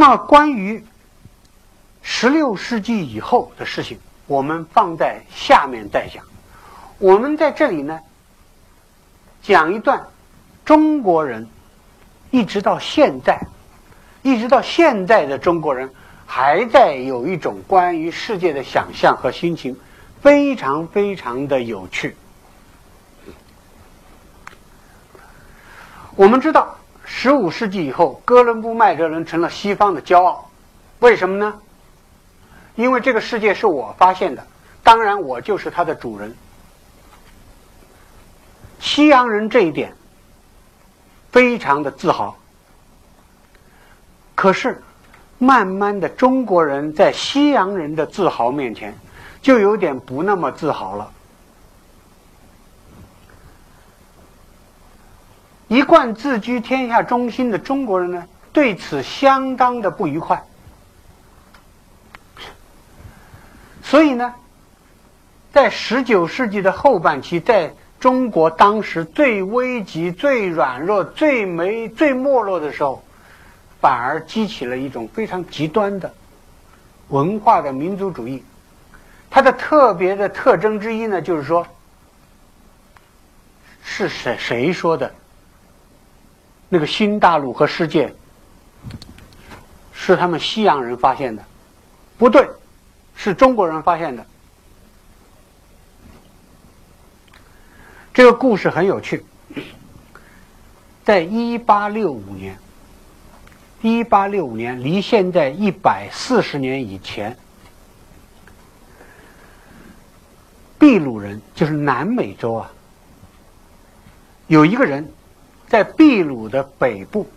么，关于十六世纪以后的事情，我们放在下面再讲。我们在这里呢，讲一段中国人一直到现在，一直到现在的中国人还在有一种关于世界的想象和心情，非常非常的有趣。我们知道，十五世纪以后，哥伦布、麦哲伦成了西方的骄傲。为什么呢？因为这个世界是我发现的，当然我就是它的主人。西洋人这一点非常的自豪。可是，慢慢的，中国人在西洋人的自豪面前，就有点不那么自豪了。一贯自居天下中心的中国人呢，对此相当的不愉快。所以呢，在十九世纪的后半期，在中国当时最危急、最软弱、最没、最没落的时候，反而激起了一种非常极端的文化的民族主义。它的特别的特征之一呢，就是说，是谁谁说的？那个新大陆和世界是他们西洋人发现的，不对，是中国人发现的。这个故事很有趣，在一八六五年，一八六五年离现在一百四十年以前，秘鲁人就是南美洲啊，有一个人。在秘鲁的北部，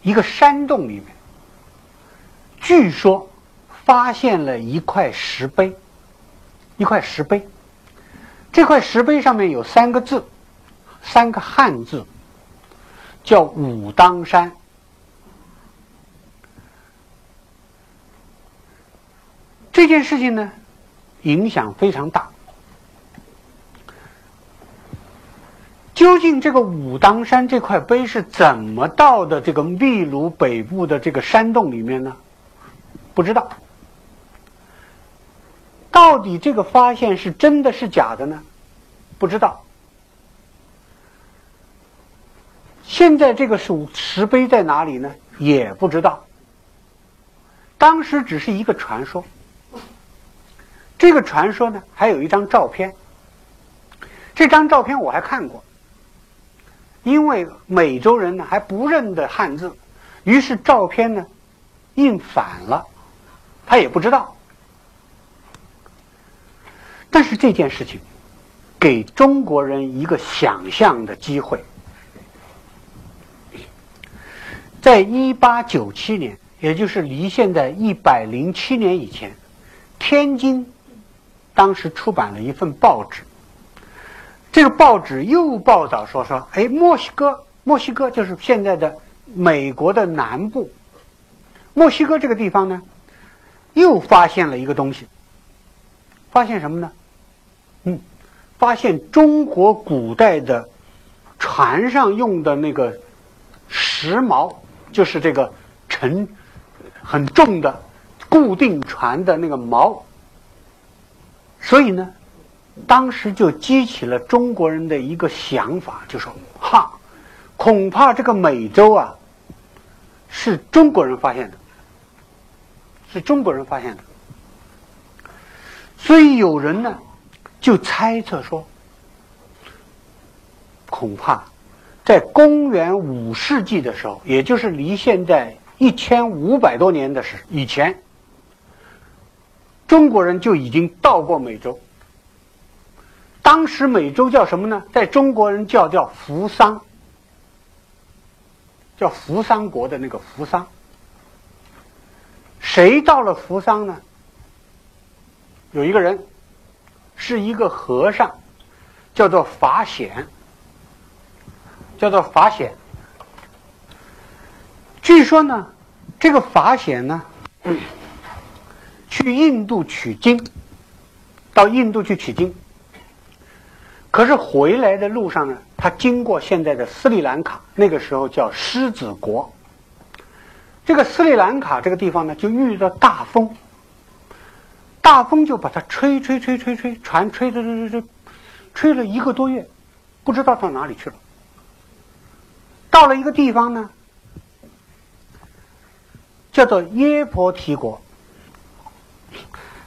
一个山洞里面，据说发现了一块石碑，一块石碑。这块石碑上面有三个字，三个汉字，叫武当山。这件事情呢，影响非常大。究竟这个武当山这块碑是怎么到的这个秘鲁北部的这个山洞里面呢？不知道。到底这个发现是真的是假的呢？不知道。现在这个石石碑在哪里呢？也不知道。当时只是一个传说。这个传说呢，还有一张照片。这张照片我还看过。因为美洲人呢还不认得汉字，于是照片呢印反了，他也不知道。但是这件事情给中国人一个想象的机会，在一八九七年，也就是离现在一百零七年以前，天津当时出版了一份报纸。这个报纸又报道说说，哎，墨西哥，墨西哥就是现在的美国的南部。墨西哥这个地方呢，又发现了一个东西。发现什么呢？嗯，发现中国古代的船上用的那个石锚，就是这个沉很重的固定船的那个锚。所以呢。当时就激起了中国人的一个想法，就说：“哈，恐怕这个美洲啊，是中国人发现的，是中国人发现的。”所以有人呢，就猜测说，恐怕在公元五世纪的时候，也就是离现在一千五百多年的时以前，中国人就已经到过美洲。当时美洲叫什么呢？在中国人叫叫扶桑，叫扶桑国的那个扶桑。谁到了扶桑呢？有一个人，是一个和尚，叫做法显，叫做法显。据说呢，这个法显呢，去印度取经，到印度去取经。可是回来的路上呢，他经过现在的斯里兰卡，那个时候叫狮子国。这个斯里兰卡这个地方呢，就遇到大风，大风就把它吹吹吹吹吹，船吹吹吹吹吹，吹了一个多月，不知道到哪里去了。到了一个地方呢，叫做耶婆提国，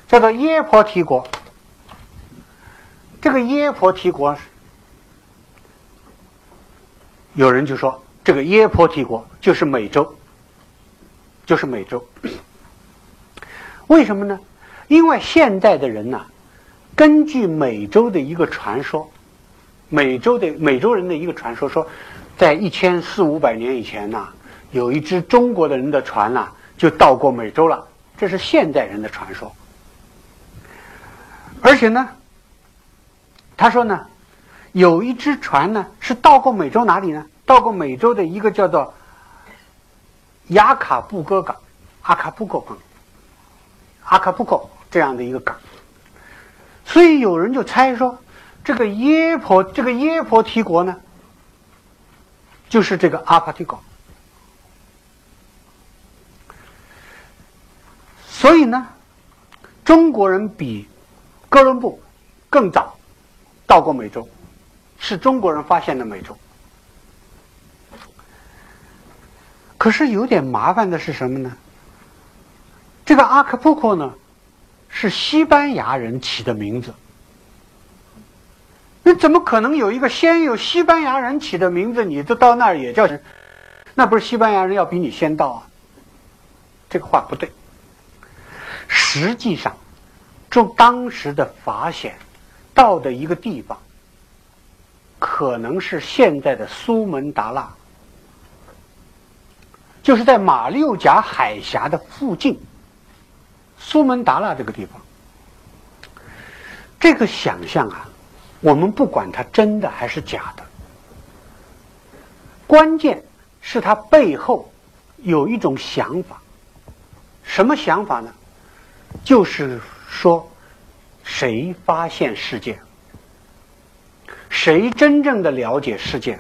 叫做耶婆提国。这个耶婆提国，有人就说，这个耶婆提国就是美洲，就是美洲。为什么呢？因为现代的人呐，根据美洲的一个传说，美洲的美洲人的一个传说说。在一千四五百年以前呐，有一只中国的人的船呐，就到过美洲了。这是现代人的传说。而且呢，他说呢，有一只船呢是到过美洲哪里呢？到过美洲的一个叫做雅卡布哥港、阿卡布哥港、阿卡布哥这样的一个港。所以有人就猜说，这个耶婆这个耶婆提国呢。就是这个阿帕提港，所以呢，中国人比哥伦布更早到过美洲，是中国人发现的美洲。可是有点麻烦的是什么呢？这个阿克布克呢，是西班牙人起的名字。你怎么可能有一个先有西班牙人起的名字，你就到那儿也叫？那不是西班牙人要比你先到啊？这个话不对。实际上，中当时的法显到的一个地方，可能是现在的苏门答腊，就是在马六甲海峡的附近。苏门答腊这个地方，这个想象啊。我们不管它真的还是假的，关键是它背后有一种想法。什么想法呢？就是说，谁发现世界？谁真正的了解世界？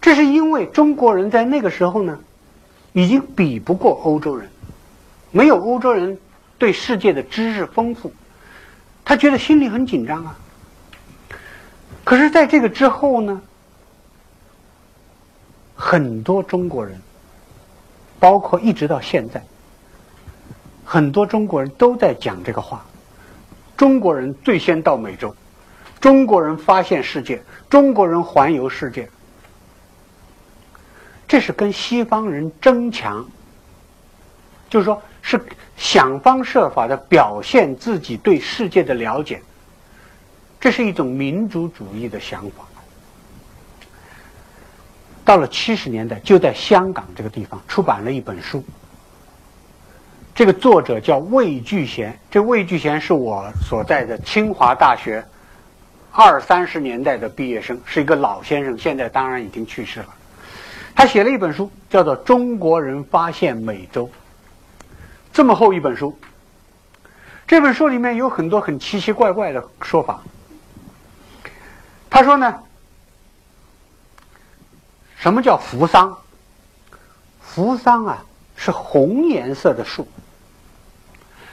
这是因为中国人在那个时候呢，已经比不过欧洲人，没有欧洲人对世界的知识丰富，他觉得心里很紧张啊。可是，在这个之后呢，很多中国人，包括一直到现在，很多中国人都在讲这个话：中国人最先到美洲，中国人发现世界，中国人环游世界。这是跟西方人争强，就是说，是想方设法的表现自己对世界的了解。这是一种民族主义的想法。到了七十年代，就在香港这个地方出版了一本书。这个作者叫魏聚贤，这魏聚贤是我所在的清华大学二三十年代的毕业生，是一个老先生，现在当然已经去世了。他写了一本书，叫做《中国人发现美洲》，这么厚一本书。这本书里面有很多很奇奇怪怪的说法。他说呢，什么叫扶桑？扶桑啊，是红颜色的树。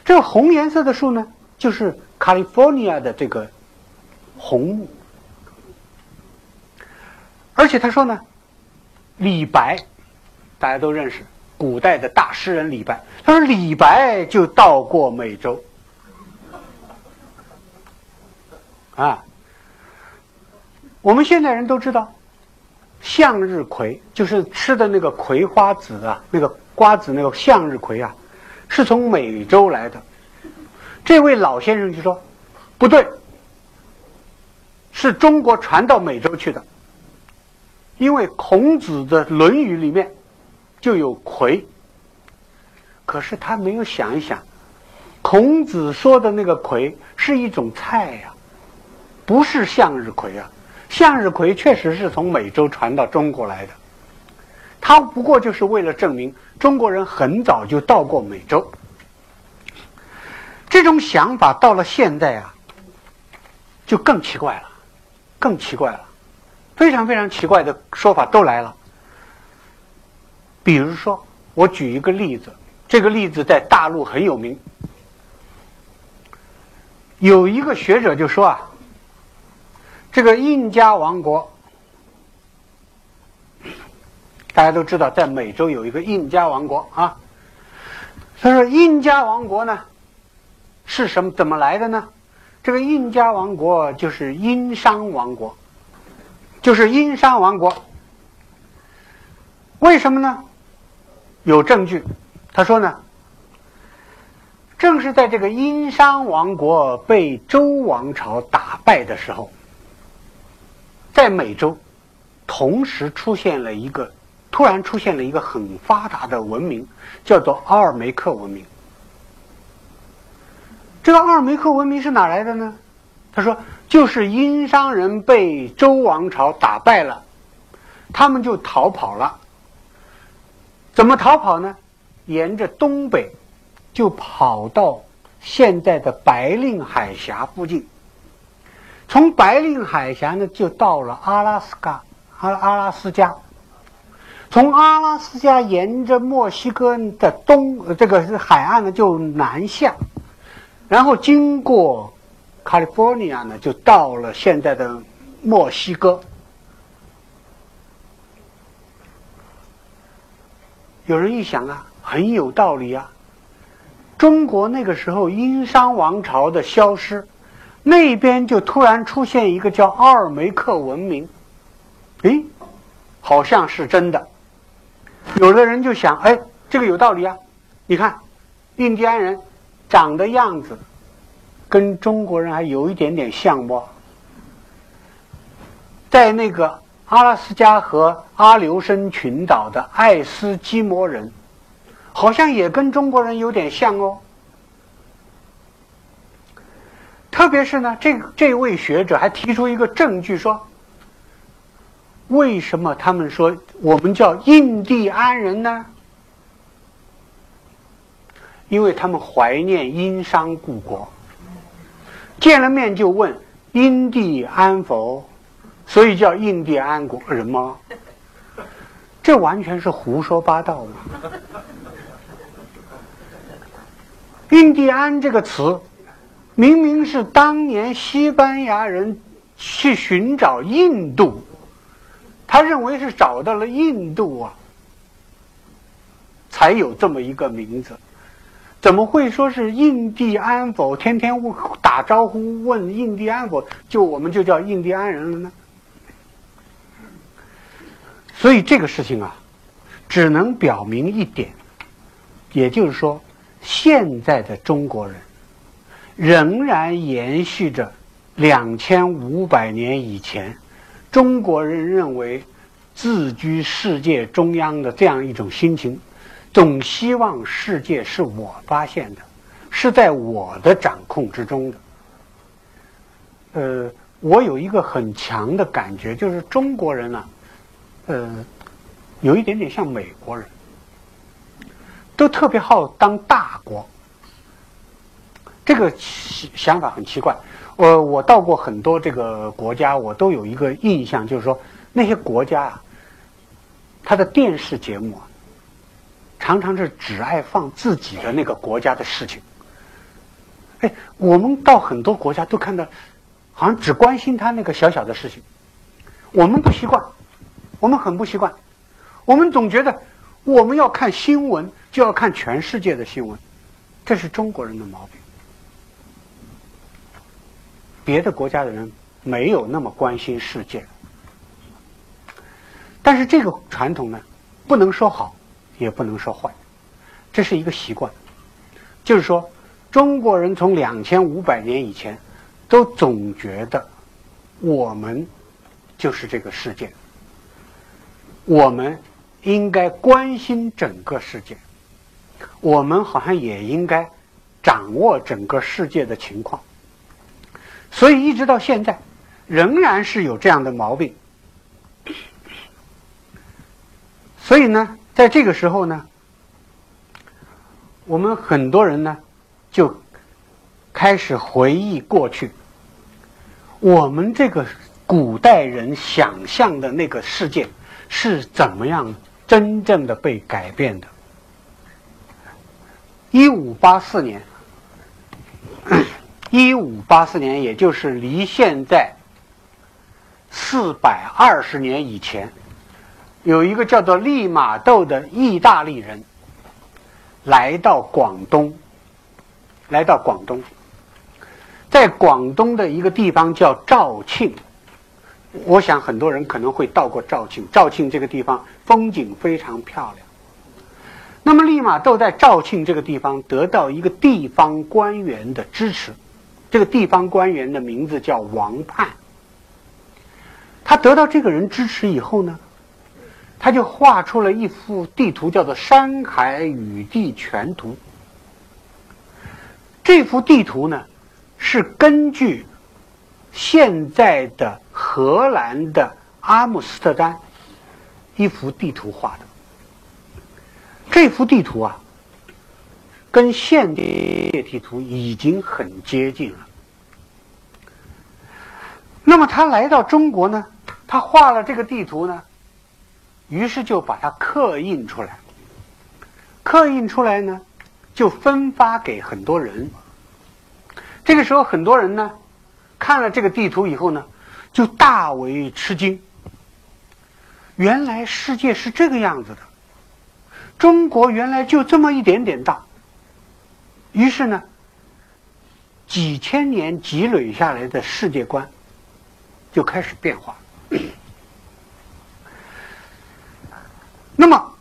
这个红颜色的树呢，就是 California 的这个红木。而且他说呢，李白，大家都认识，古代的大诗人李白。他说李白就到过美洲，啊。我们现在人都知道，向日葵就是吃的那个葵花籽啊，那个瓜子那个向日葵啊，是从美洲来的。这位老先生就说：“不对，是中国传到美洲去的。因为孔子的《论语》里面就有葵。可是他没有想一想，孔子说的那个葵是一种菜呀，不是向日葵啊。”向日葵确实是从美洲传到中国来的，他不过就是为了证明中国人很早就到过美洲。这种想法到了现在啊，就更奇怪了，更奇怪了，非常非常奇怪的说法都来了。比如说，我举一个例子，这个例子在大陆很有名。有一个学者就说啊，这个印加王国，大家都知道，在美洲有一个印加王国啊。他说，印加王国呢，是什么？怎么来的呢？这个印加王国就是殷商王国，就是殷商王国。为什么呢？有证据。他说呢，正是在这个殷商王国被周王朝打败的时候，在美洲同时出现了一个，突然出现了一个很发达的文明，叫做阿尔梅克文明。这个阿尔梅克文明是哪来的呢？他说，就是殷商人被周王朝打败了，他们就逃跑了。怎么逃跑呢？沿着东北，就跑到现在的白令海峡附近。从白令海峡呢，就到了阿拉斯加，阿阿拉斯加。从阿拉斯加沿着墨西哥的东这个是海岸呢，就南下，然后经过 California 呢，就到了现在的墨西哥。有人一想啊，很有道理啊。中国那个时候殷商王朝的消失，那边就突然出现一个叫阿尔梅克文明，诶，好像是真的。有的人就想，哎，这个有道理啊。你看，印第安人长的样子跟中国人还有一点点像不？在那个。阿拉斯加和阿留申群岛的爱斯基摩人，好像也跟中国人有点像哦。特别是呢，这这位学者还提出一个证据说，为什么他们说我们叫印第安人呢？因为他们怀念殷商故国，见了面就问印第安否。所以叫印第安国人吗？这完全是胡说八道嘛！印第安这个词，明明是当年西班牙人去寻找印度，他认为是找到了印度啊，才有这么一个名字。怎么会说是印第安否？天天打招呼问印第安否，就我们就叫印第安人了呢？所以这个事情啊，只能表明一点，也就是说，现在的中国人仍然延续着两千五百年以前中国人认为自居世界中央的这样一种心情，总希望世界是我发现的，是在我的掌控之中的。呃，我有一个很强的感觉，就是中国人呢。呃，有一点点像美国人，都特别好当大国。这个想法很奇怪。我我到过很多这个国家，我都有一个印象，就是说那些国家啊，他的电视节目啊，常常是只爱放自己的那个国家的事情。哎，我们到很多国家都看到，好像只关心他那个小小的事情，我们不习惯。我们很不习惯，我们总觉得我们要看新闻就要看全世界的新闻，这是中国人的毛病。别的国家的人没有那么关心世界，但是这个传统呢，不能说好，也不能说坏，这是一个习惯。就是说，中国人从两千五百年以前都总觉得我们就是这个世界。我们应该关心整个世界，我们好像也应该掌握整个世界的情况，所以一直到现在，仍然是有这样的毛病。所以呢，在这个时候呢，我们很多人呢就开始回忆过去，我们这个古代人想象的那个世界。是怎么样真正的被改变的？一五八四年，一五八四年，也就是离现在四百二十年以前，有一个叫做利玛窦的意大利人来到广东，来到广东，在广东的一个地方叫肇庆。我想很多人可能会到过肇庆，肇庆这个地方风景非常漂亮。那么利玛窦在肇庆这个地方得到一个地方官员的支持，这个地方官员的名字叫王盼。他得到这个人支持以后呢，他就画出了一幅地图，叫做《山海与地全图》。这幅地图呢，是根据现在的荷兰的阿姆斯特丹一幅地图画的。这幅地图啊，跟现代地图已经很接近了。那么他来到中国呢，他画了这个地图呢，于是就把它刻印出来。刻印出来呢，就分发给很多人。这个时候，很多人呢，看了这个地图以后呢，就大为吃惊。原来世界是这个样子的。中国原来就这么一点点大，于是呢，几千年积累下来的世界观就开始变化。那么，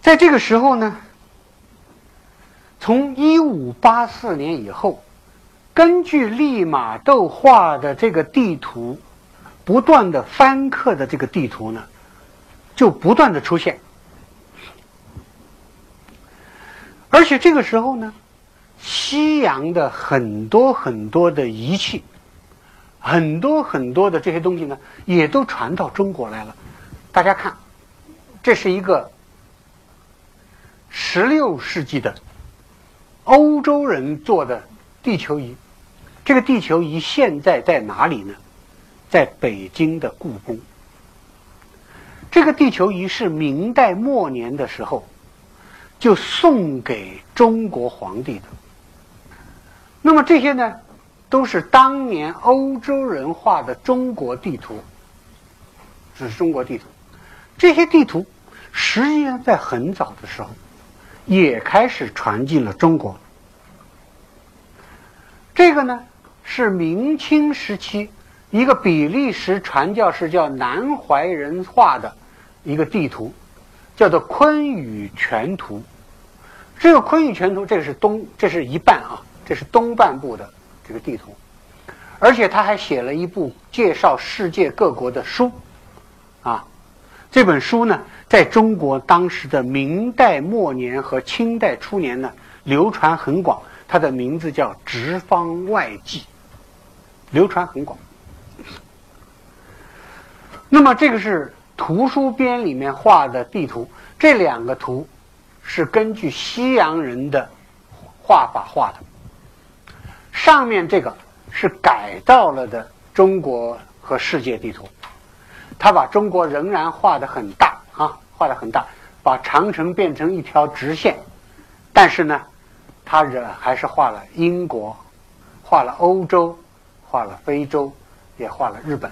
在这个时候呢，从一五八四年以后，根据利玛窦画的这个地图，不断的翻刻的这个地图呢。就不断的出现，而且这个时候呢，西洋的很多很多的仪器，很多很多的这些东西呢，也都传到中国来了。大家看，这是一个十六世纪的欧洲人做的地球仪。这个地球仪现在在哪里呢？在北京的故宫。这个地球仪是明代末年的时候就送给中国皇帝的。那么这些呢，都是当年欧洲人画的中国地图，这是中国地图。这些地图实际上在很早的时候也开始传进了中国。这个呢是明清时期一个比利时传教士叫南怀仁画的。一个地图，叫做《坤舆全图》。这个《坤舆全图》，这个是东，这是一半啊，这是东半部的这个地图。而且他还写了一部介绍世界各国的书，啊，这本书呢，在中国当时的明代末年和清代初年呢，流传很广。它的名字叫《直方外记》，流传很广。那么这个是。图书编里面画的地图，这两个图是根据西洋人的画法画的。上面这个是改造了的中国和世界地图，他把中国仍然画的很大啊，画的很大，把长城变成一条直线，但是呢，他仍还是画了英国，画了欧洲，画了非洲，也画了日本。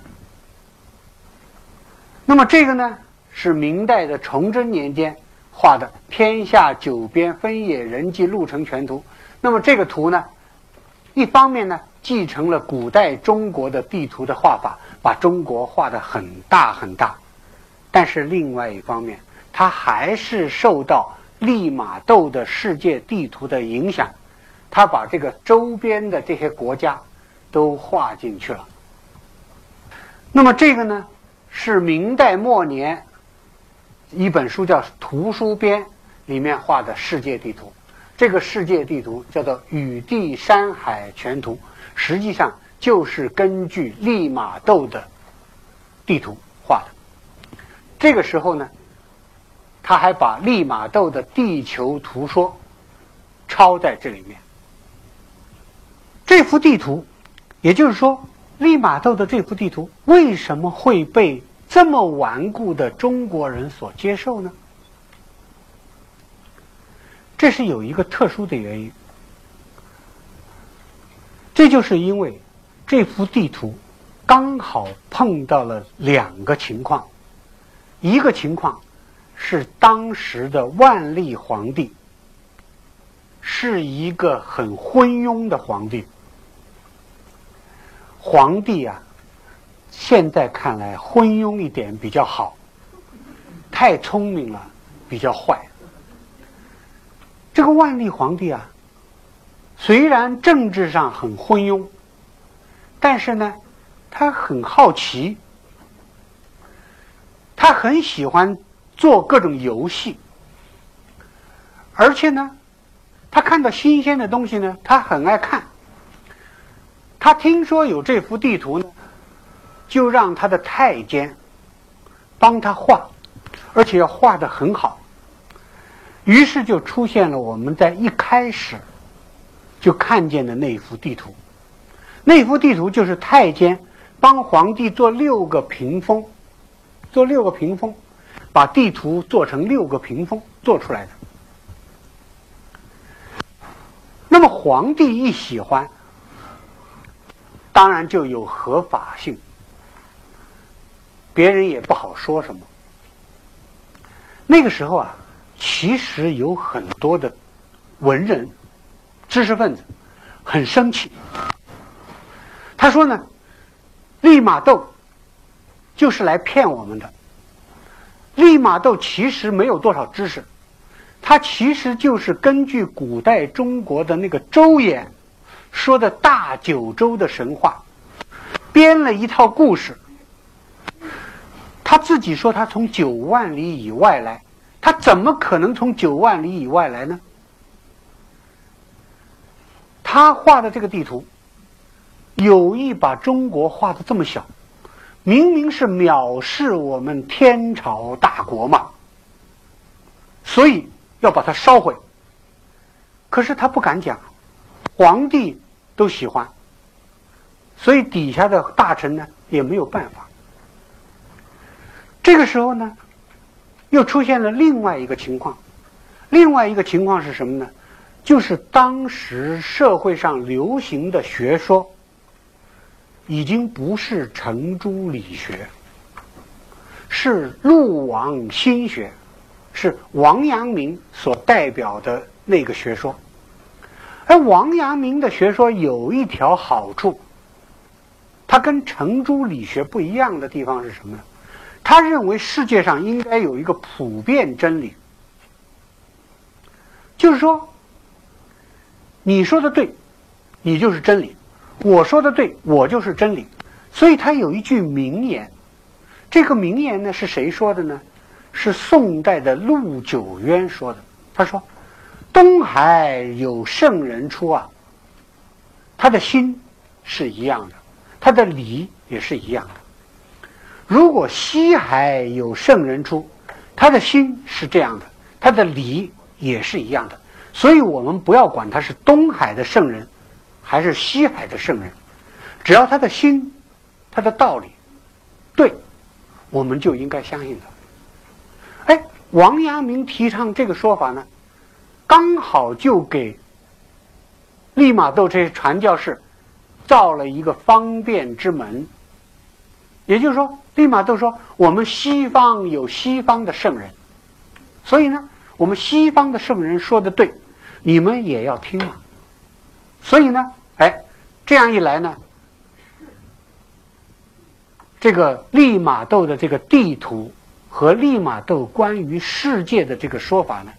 那么这个呢，是明代的崇祯年间画的《天下九边分野人迹路程全图》。那么这个图呢，一方面呢继承了古代中国的地图的画法，把中国画的很大很大；但是另外一方面，它还是受到利玛窦的世界地图的影响，他把这个周边的这些国家都画进去了。那么这个呢？是明代末年一本书叫《图书编》里面画的世界地图。这个世界地图叫做《雨地山海全图》，实际上就是根据利玛窦的地图画的。这个时候呢，他还把利玛窦的地球图说抄在这里面。这幅地图，也就是说。利玛窦的这幅地图为什么会被这么顽固的中国人所接受呢？这是有一个特殊的原因，这就是因为这幅地图刚好碰到了两个情况，一个情况是当时的万历皇帝是一个很昏庸的皇帝，皇帝啊，现在看来昏庸一点比较好，太聪明了比较坏。这个万历皇帝啊，虽然政治上很昏庸，但是呢，他很好奇，他很喜欢做各种游戏，而且呢，他看到新鲜的东西呢，他很爱看。他听说有这幅地图呢，就让他的太监帮他画，而且要画的很好。于是就出现了我们在一开始就看见的那幅地图。那幅地图就是太监帮皇帝做六个屏风，做六个屏风，把地图做成六个屏风做出来的。那么皇帝一喜欢，当然就有合法性，别人也不好说什么。那个时候啊。其实有很多的文人、知识分子很生气。他说呢，利玛窦就是来骗我们的。利玛窦其实没有多少知识，他其实就是根据古代中国的那个周衍说的大九州的神话，编了一套故事。他自己说他从九万里以外来。他怎么可能从九万里以外来呢？他画的这个地图，有意把中国画的这么小，明明是藐视我们天朝大国嘛，所以要把它烧毁。可是他不敢讲，皇帝都喜欢，所以底下的大臣呢也没有办法。这个时候呢？又出现了另外一个情况，另外一个情况是什么呢？就是当时社会上流行的学说，已经不是程朱理学，是陆王心学，是王阳明所代表的那个学说。而王阳明的学说有一条好处，他跟程朱理学不一样的地方是什么呢？他认为世界上应该有一个普遍真理，就是说，你说的对，你就是真理；我说的对，我就是真理。所以他有一句名言，这个名言呢是谁说的呢？是宋代的陆九渊说的。他说：“东海有圣人出啊，他的心是一样的，他的理也是一样的。”如果西海有圣人出，他的心是这样的，他的理也是一样的，所以我们不要管他是东海的圣人，还是西海的圣人，只要他的心，他的道理对，我们就应该相信他。哎，王阳明提倡这个说法呢，刚好就给利玛窦这些传教士造了一个方便之门。也就是说，利玛窦说我们西方有西方的圣人，所以呢，我们西方的圣人说的对，你们也要听嘛。所以呢，哎，这样一来呢，这个利玛窦的这个地图和利玛窦关于世界的这个说法呢，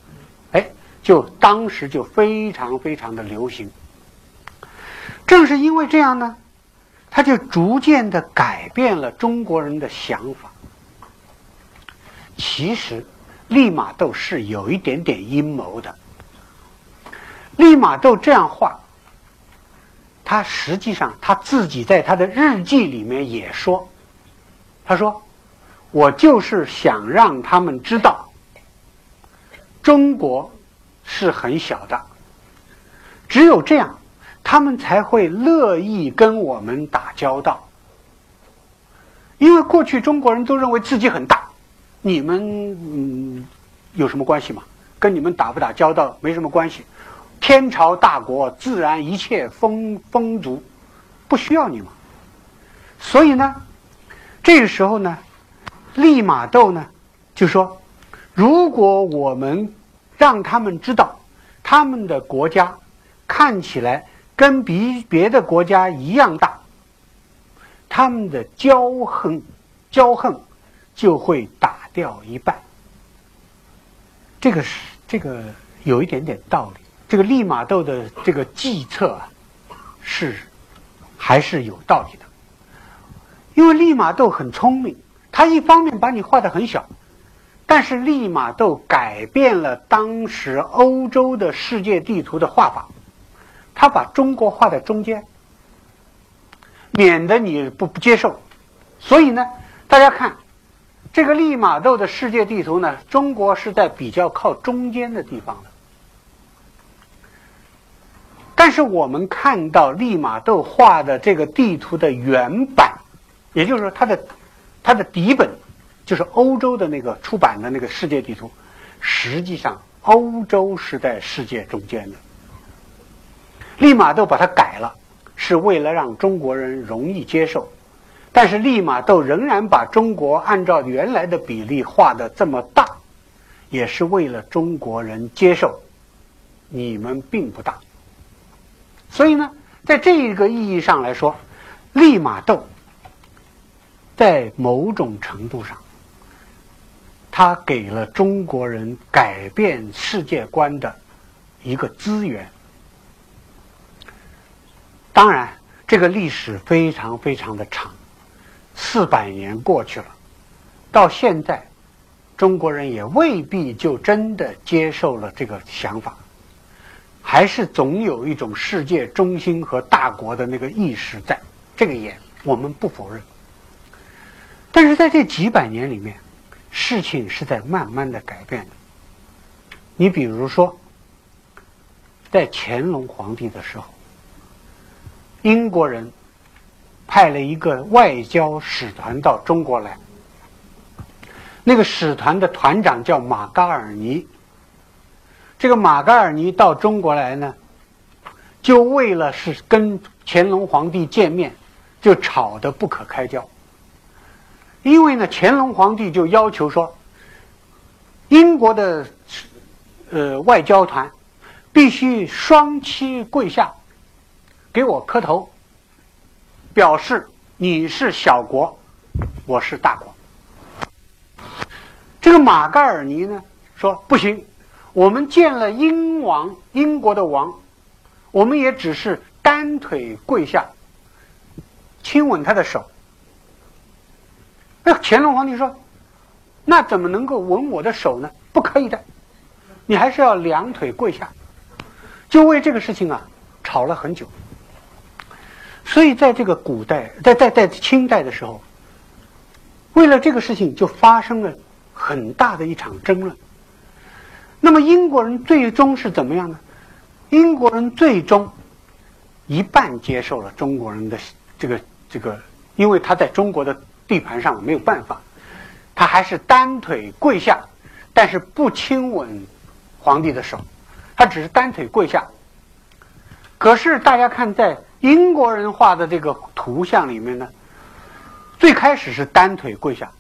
就当时就非常非常的流行。正是因为这样呢。他就逐渐的改变了中国人的想法。其实，利玛窦是有一点点阴谋的。利玛窦这样画，他实际上他自己在他的日记里面也说：“他说，我就是想让他们知道，中国是很小的，只有这样。”他们才会乐意跟我们打交道，因为过去中国人都认为自己很大，你们嗯有什么关系吗？跟你们打不打交道没什么关系。天朝大国，自然一切丰丰足，不需要你们。所以呢，这个时候呢，利玛窦呢就说：如果我们让他们知道他们的国家看起来跟别别的国家一样大，他们的骄横骄横就会打掉一半。这个是这个有一点点道理。这个利玛窦的这个计策啊，是还是有道理的。因为利玛窦很聪明，他一方面把你画的很小，但是利玛窦改变了当时欧洲的世界地图的画法，他把中国画在中间，免得你不不接受。所以呢，大家看这个利玛窦的世界地图呢，中国是在比较靠中间的地方的。但是我们看到利玛窦画的这个地图的原版，也就是说它的它的底本，就是欧洲的那个出版的那个世界地图，实际上欧洲是在世界中间的。利玛窦把它改了，是为了让中国人容易接受，但是利玛窦仍然把中国按照原来的比例画的这么大，也是为了中国人接受，你们并不大。所以呢，在这个意义上来说，利玛窦在某种程度上，他给了中国人改变世界观的一个资源。当然，这个历史非常非常的长，四百年过去了，到现在，中国人也未必就真的接受了这个想法。还是总有一种世界中心和大国的那个意识在，这个也我们不否认。但是在这几百年里面，事情是在慢慢的改变的。你比如说，在乾隆皇帝的时候，英国人派了一个外交使团到中国来，那个使团的团长叫马嘎尔尼。这个马嘎尔尼到中国来呢，就为了是跟乾隆皇帝见面，就吵得不可开交。因为呢，乾隆皇帝就要求说，英国的呃外交团必须双膝跪下，给我磕头，表示你是小国，我是大国。这个马嘎尔尼呢说不行。我们见了英王，英国的王，我们也只是单腿跪下，亲吻他的手。那乾隆皇帝说：“那怎么能够吻我的手呢？不可以的，你还是要两腿跪下。”就为这个事情啊，吵了很久。所以在这个古代，在在在清代的时候，为了这个事情就发生了很大的一场争论。那么英国人最终是怎么样呢？英国人最终一半接受了中国人的这个这个，因为他在中国的地盘上没有办法，他还是单腿跪下，但是不亲吻皇帝的手，他只是单腿跪下。可是大家看，在英国人画的这个图像里面呢，最开始是单腿跪下。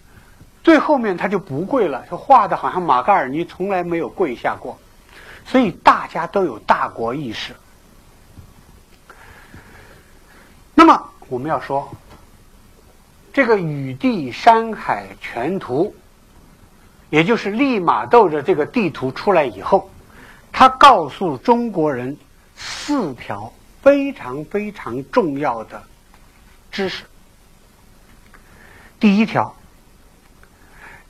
最后面他就不跪了，他画的好像马嘎尔尼从来没有跪下过，所以大家都有大国意识。那么我们要说，这个雨地山海全图，也就是利玛窦的这个地图出来以后，他告诉中国人四条非常非常重要的知识。第一条。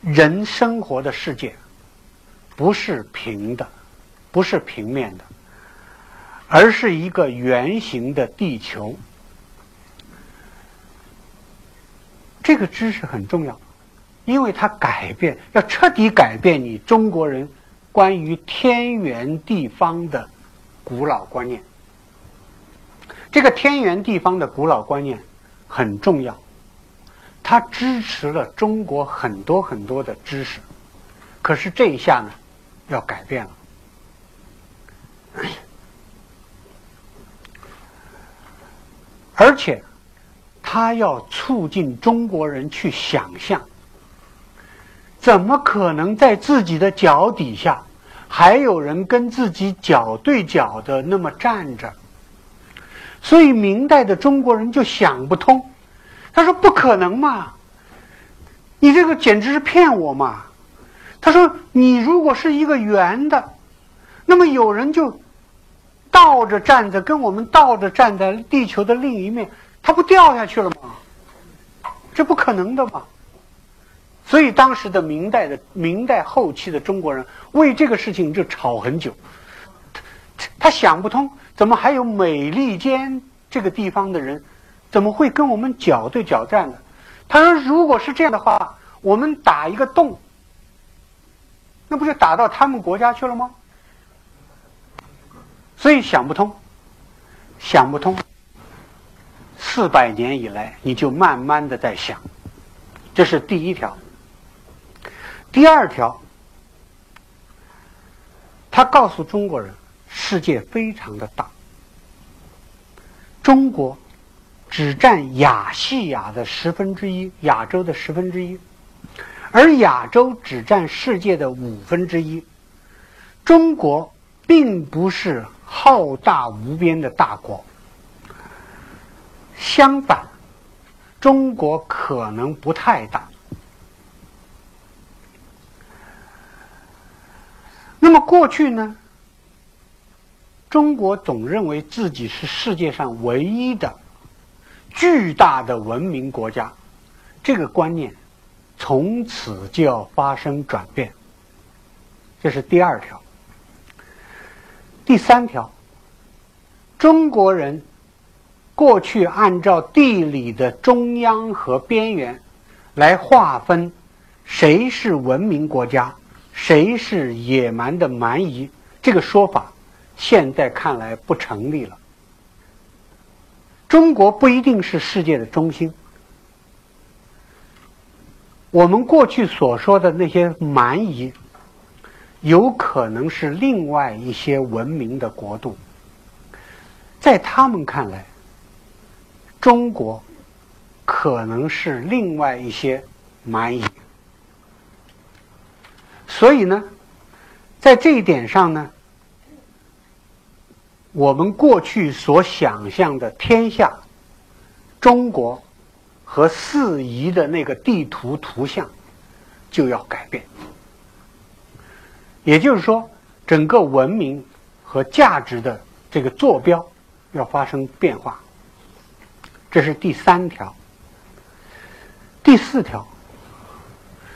人生活的世界不是平的，不是平面的，而是一个圆形的地球。这个知识很重要，因为它改变，要彻底改变你中国人关于天圆地方的古老观念。这个天圆地方的古老观念很重要，它支持了中国很多很多的知识。可是这一下呢，要改变了。而且。他要促进中国人去想象，怎么可能在自己的脚底下还有人跟自己脚对脚的那么站着？所以明代的中国人就想不通，他说不可能嘛，你这个简直是骗我嘛！他说你如果是一个圆的，那么有人就。倒着站着，跟我们倒着站在地球的另一面，它不掉下去了吗？这不可能的嘛！所以当时的明代的明代后期的中国人为这个事情就吵很久，他他想不通，怎么还有美利坚这个地方的人，怎么会跟我们脚对脚站呢？他说，如果是这样的话，我们打一个洞，那不就打到他们国家去了吗？所以想不通，想不通。四百年以来，你就慢慢的在想，这是第一条。第二条，他告诉中国人，世界非常的大，中国只占亚细亚的十分之一，亚洲的十分之一，而亚洲只占世界的五分之一，中国并不是。浩大无边的大国，相反，中国可能不太大。那么过去呢？中国总认为自己是世界上唯一的巨大的文明国家，这个观念从此就要发生转变。这是第二条。第三条，中国人过去按照地理的中央和边缘来划分，谁是文明国家，谁是野蛮的蛮夷，这个说法现在看来不成立了。中国不一定是世界的中心，我们过去所说的那些蛮夷。有可能是另外一些文明的国度，在他们看来，中国可能是另外一些蛮夷。所以呢，在这一点上呢，我们过去所想象的天下、中国和四夷的那个地图图像就要改变。也就是说，整个文明和价值的这个坐标要发生变化，这是第三条。第四条，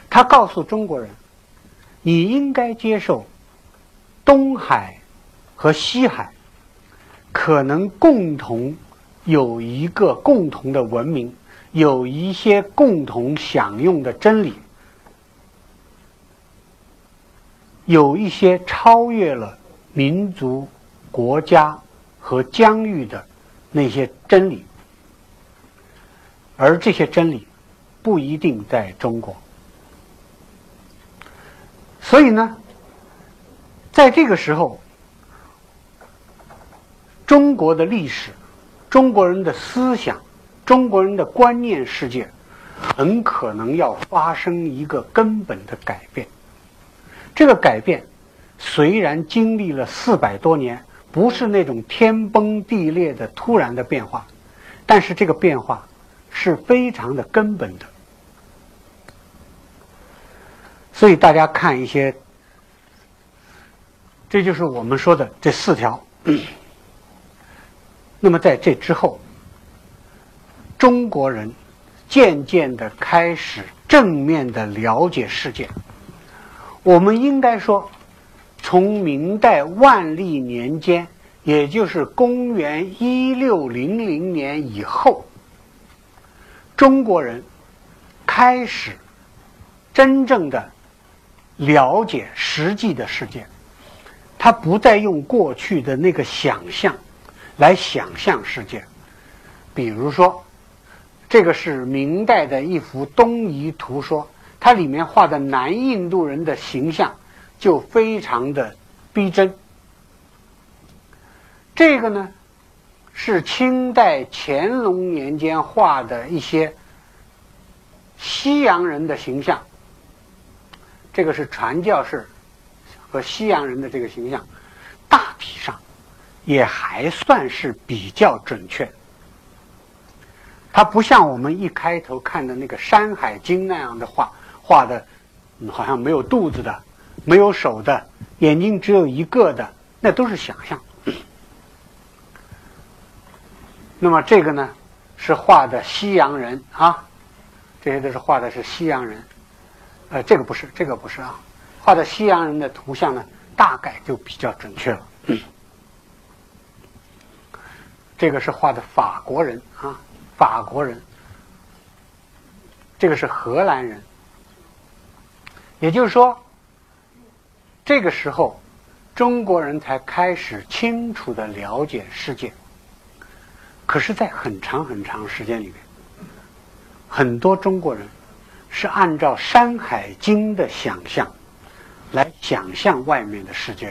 他告诉中国人，你应该接受东海和西海可能共同有一个共同的文明，有一些共同享用的真理。有一些超越了民族、国家和疆域的那些真理，而这些真理不一定在中国。所以呢，在这个时候，中国的历史、中国人的思想、中国人的观念世界，很可能要发生一个根本的改变。这个改变虽然经历了四百多年，不是那种天崩地裂的突然的变化，但是这个变化是非常的根本的。所以大家看一些，这就是我们说的这四条。那么在这之后，中国人渐渐的开始正面的了解世界。我们应该说，从明代万历年间，也就是公元一六零零年以后，中国人开始真正的了解实际的世界。他不再用过去的那个想象来想象世界。比如说，这个是明代的一幅东夷图说。它里面画的南印度人的形象就非常的逼真。这个呢是清代乾隆年间画的一些西洋人的形象。这个是传教士和西洋人的这个形象，大体上也还算是比较准确。它不像我们一开头看的那个《山海经》那样的画，画的好像没有肚子的、没有手的、眼睛只有一个的，那都是想象。那么这个呢，是画的西洋人啊，这些都是画的是西洋人。呃，这个不是，这个不是啊，画的西洋人的图像呢，大概就比较准确了。这个是画的法国人啊。法国人，这个是荷兰人，也就是说，这个时候中国人才开始清楚的了解世界。可是，在很长很长时间里面，很多中国人是按照《山海经》的想象来想象外面的世界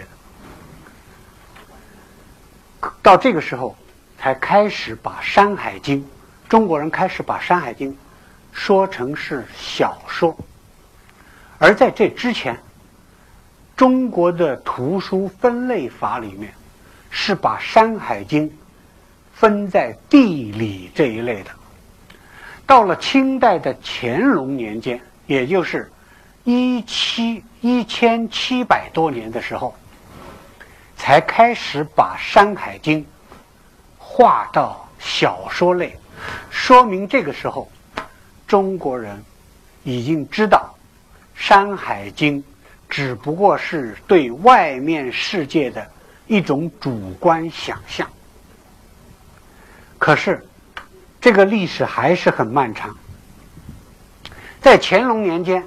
的。到这个时候，才开始把《山海经》。中国人开始把《山海经》说成是小说，而在这之前，中国的图书分类法里面是把《山海经》分在地理这一类的。到了清代的乾隆年间，也就是一七一千七百多年的时候，才开始把《山海经》划到小说类。说明这个时候，中国人已经知道《山海经》只不过是对外面世界的一种主观想象。可是，这个历史还是很漫长。在乾隆年间，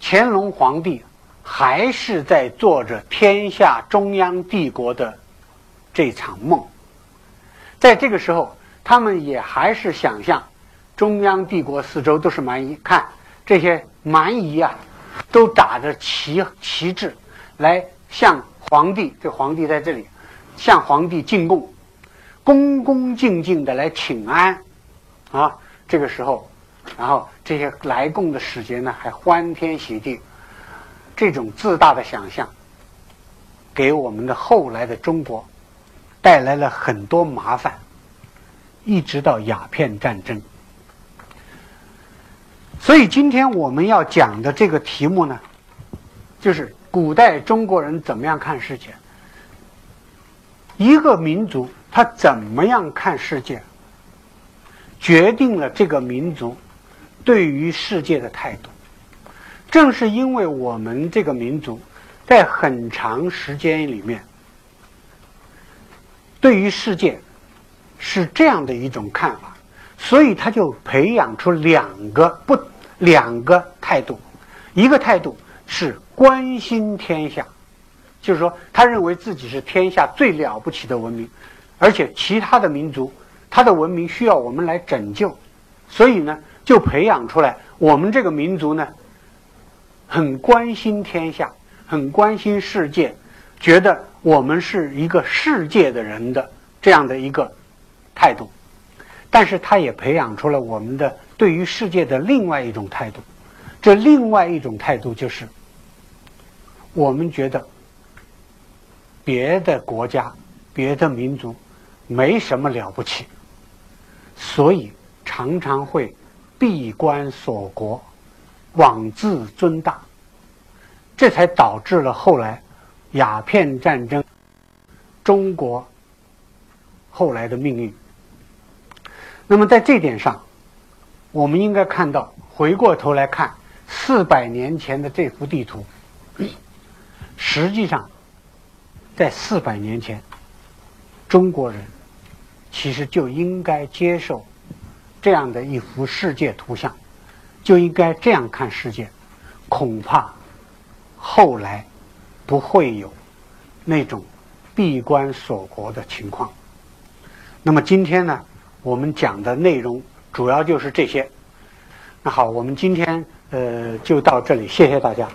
乾隆皇帝还是在做着天下中央帝国的这场梦。在这个时候。他们也还是想象中央帝国四周都是蛮夷，看这些蛮夷啊，都打着旗旗帜来向皇帝，这皇帝在这里向皇帝进贡，恭恭敬敬的来请安啊。这个时候，然后这些来贡的使节呢，还欢天喜地，这种自大的想象，给我们的后来的中国带来了很多麻烦。一直到鸦片战争，所以今天我们要讲的这个题目呢，就是古代中国人怎么样看世界。一个民族他怎么样看世界，决定了这个民族对于世界的态度。正是因为我们这个民族在很长时间里面对于世界。是这样的一种看法，所以他就培养出两个不两个态度，一个态度是关心天下，就是说他认为自己是天下最了不起的文明，而且其他的民族他的文明需要我们来拯救，所以呢就培养出来我们这个民族呢很关心天下，很关心世界，觉得我们是一个世界的人的这样的一个。态度，但是他也培养出了我们的对于世界的另外一种态度。这另外一种态度就是，我们觉得别的国家、别的民族没什么了不起，所以常常会闭关锁国、妄自尊大，这才导致了后来鸦片战争、中国后来的命运。那么在这点上，我们应该看到，回过头来看四百年前的这幅地图，实际上，在四百年前，中国人其实就应该接受这样的一幅世界图像，就应该这样看世界，恐怕后来不会有那种闭关锁国的情况。那么今天呢？我们讲的内容主要就是这些。那好，我们今天呃就到这里，谢谢大家。